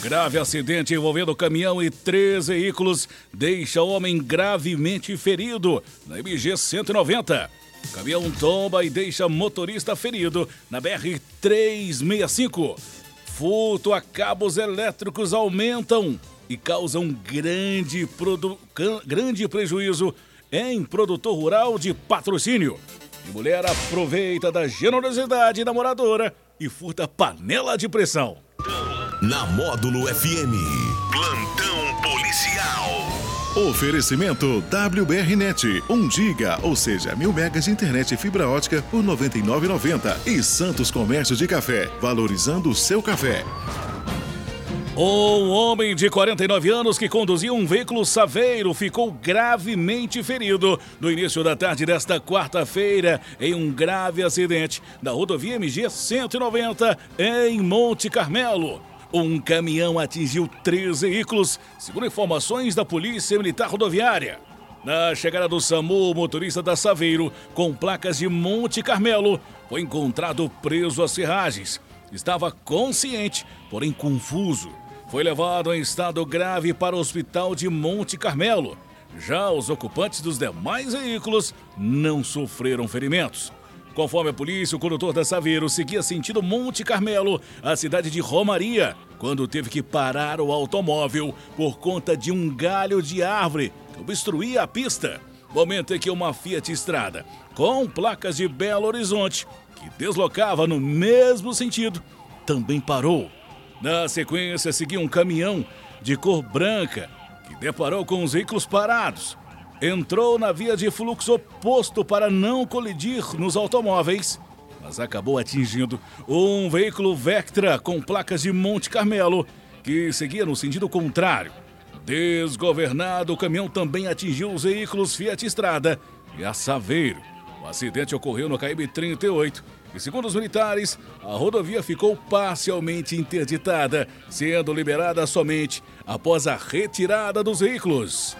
Grave acidente envolvendo caminhão e três veículos deixa homem gravemente ferido na MG 190. Caminhão tomba e deixa motorista ferido na BR 365. Furto a cabos elétricos aumentam e causam grande, grande prejuízo em produtor rural de patrocínio. E mulher aproveita da generosidade da moradora e furta panela de pressão. Na Módulo FM. Plantão Policial. Oferecimento WBRnet, 1 giga, ou seja, mil megas de internet e fibra ótica por R$ 99,90. E Santos Comércio de Café, valorizando o seu café. Um homem de 49 anos que conduzia um veículo saveiro ficou gravemente ferido no início da tarde desta quarta-feira em um grave acidente na rodovia MG 190 em Monte Carmelo. Um caminhão atingiu três veículos, segundo informações da Polícia Militar Rodoviária. Na chegada do SAMU, o motorista da Saveiro, com placas de Monte Carmelo, foi encontrado preso às serragens. Estava consciente, porém confuso foi levado em estado grave para o hospital de Monte Carmelo. Já os ocupantes dos demais veículos não sofreram ferimentos. Conforme a polícia, o condutor da Saveiro seguia sentido Monte Carmelo, a cidade de Romaria, quando teve que parar o automóvel por conta de um galho de árvore que obstruía a pista. Momento em que uma Fiat Estrada, com placas de Belo Horizonte, que deslocava no mesmo sentido, também parou. Na sequência, seguia um caminhão de cor branca que deparou com os veículos parados. Entrou na via de fluxo oposto para não colidir nos automóveis, mas acabou atingindo um veículo Vectra com placas de Monte Carmelo que seguia no sentido contrário. Desgovernado, o caminhão também atingiu os veículos Fiat Estrada e a Saveiro. O acidente ocorreu no KM 38 e segundo os militares, a rodovia ficou parcialmente interditada, sendo liberada somente após a retirada dos veículos.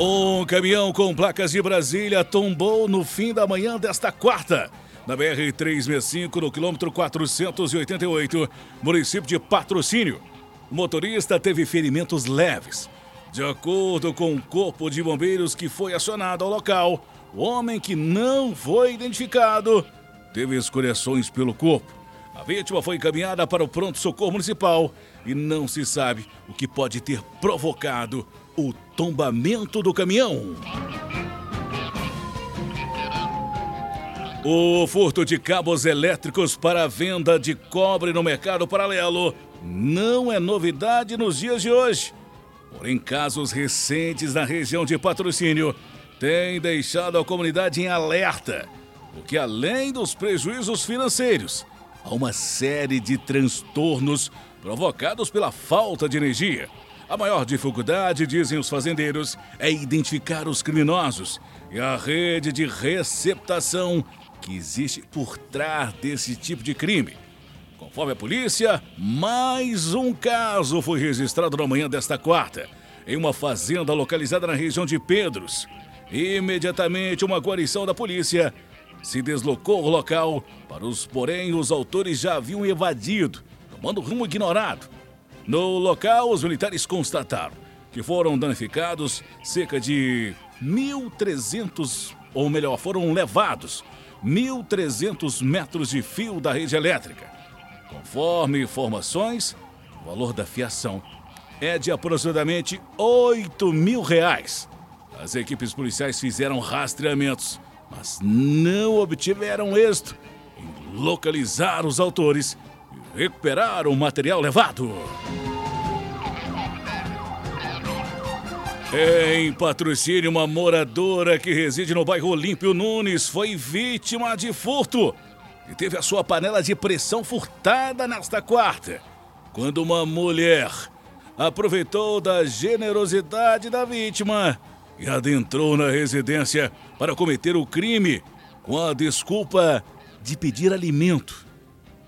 Um caminhão com placas de Brasília tombou no fim da manhã desta quarta, na BR-365, no quilômetro 488, município de Patrocínio. O motorista teve ferimentos leves. De acordo com o corpo de bombeiros que foi acionado ao local, o homem que não foi identificado teve escoriações pelo corpo. A vítima foi encaminhada para o pronto-socorro municipal e não se sabe o que pode ter provocado o tombamento do caminhão. O furto de cabos elétricos para a venda de cobre no mercado paralelo não é novidade nos dias de hoje. Porém, casos recentes na região de patrocínio tem deixado a comunidade em alerta, porque além dos prejuízos financeiros, há uma série de transtornos provocados pela falta de energia. A maior dificuldade, dizem os fazendeiros, é identificar os criminosos e a rede de receptação que existe por trás desse tipo de crime. Conforme a polícia, mais um caso foi registrado na manhã desta quarta, em uma fazenda localizada na região de Pedros. Imediatamente, uma guarnição da polícia se deslocou ao local, para os porém os autores já haviam evadido, tomando rumo ignorado. No local, os militares constataram que foram danificados cerca de 1.300, ou melhor, foram levados 1.300 metros de fio da rede elétrica. Conforme informações, o valor da fiação é de aproximadamente 8 mil reais. As equipes policiais fizeram rastreamentos, mas não obtiveram êxito em localizar os autores recuperar o material levado. Em patrocínio, uma moradora que reside no bairro Olímpio Nunes foi vítima de furto e teve a sua panela de pressão furtada nesta quarta, quando uma mulher aproveitou da generosidade da vítima e adentrou na residência para cometer o crime com a desculpa de pedir alimento.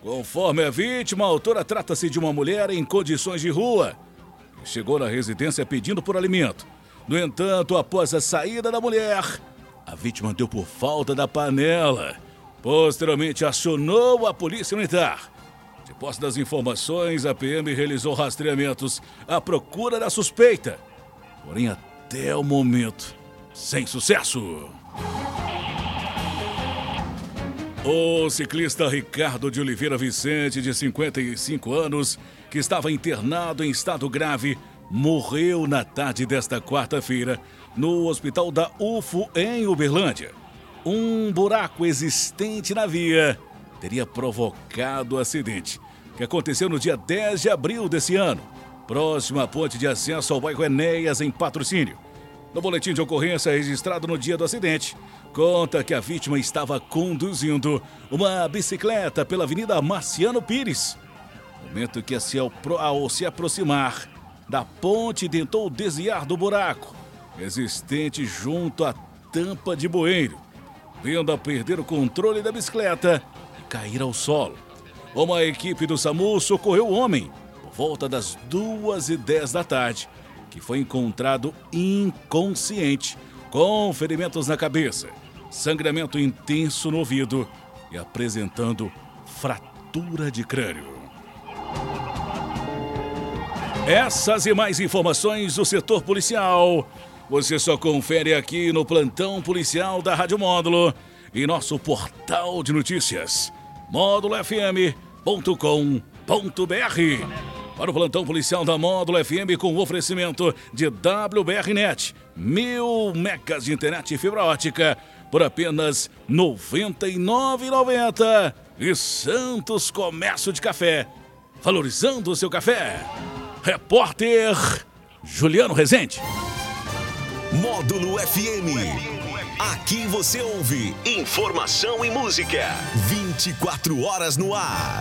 Conforme a vítima, a autora trata-se de uma mulher em condições de rua. Chegou na residência pedindo por alimento. No entanto, após a saída da mulher, a vítima deu por falta da panela. Posteriormente, acionou a polícia militar. De posse das informações, a PM realizou rastreamentos à procura da suspeita. Porém, até o momento, sem sucesso. O ciclista Ricardo de Oliveira Vicente, de 55 anos, que estava internado em estado grave, morreu na tarde desta quarta-feira no hospital da UFO em Uberlândia. Um buraco existente na via teria provocado o acidente, que aconteceu no dia 10 de abril desse ano, próximo à ponte de acesso ao bairro Enéas, em patrocínio. No boletim de ocorrência registrado no dia do acidente, conta que a vítima estava conduzindo uma bicicleta pela Avenida Marciano Pires. No momento que, ao se aproximar da ponte, tentou desviar do buraco existente junto à tampa de bueiro, vindo a perder o controle da bicicleta e cair ao solo. Uma equipe do SAMU socorreu o homem por volta das duas e dez da tarde, que foi encontrado inconsciente, com ferimentos na cabeça, sangramento intenso no ouvido e apresentando fratura de crânio. Essas e mais informações do setor policial você só confere aqui no plantão policial da Rádio Módulo e nosso portal de notícias módulofm.com.br. Para o plantão policial da Módulo FM com oferecimento de WBRnet, mil megas de internet e fibra ótica por apenas R$ 99,90 e Santos Comércio de Café, valorizando o seu café. Repórter Juliano Rezende. Módulo FM. Aqui você ouve informação e música. 24 horas no ar.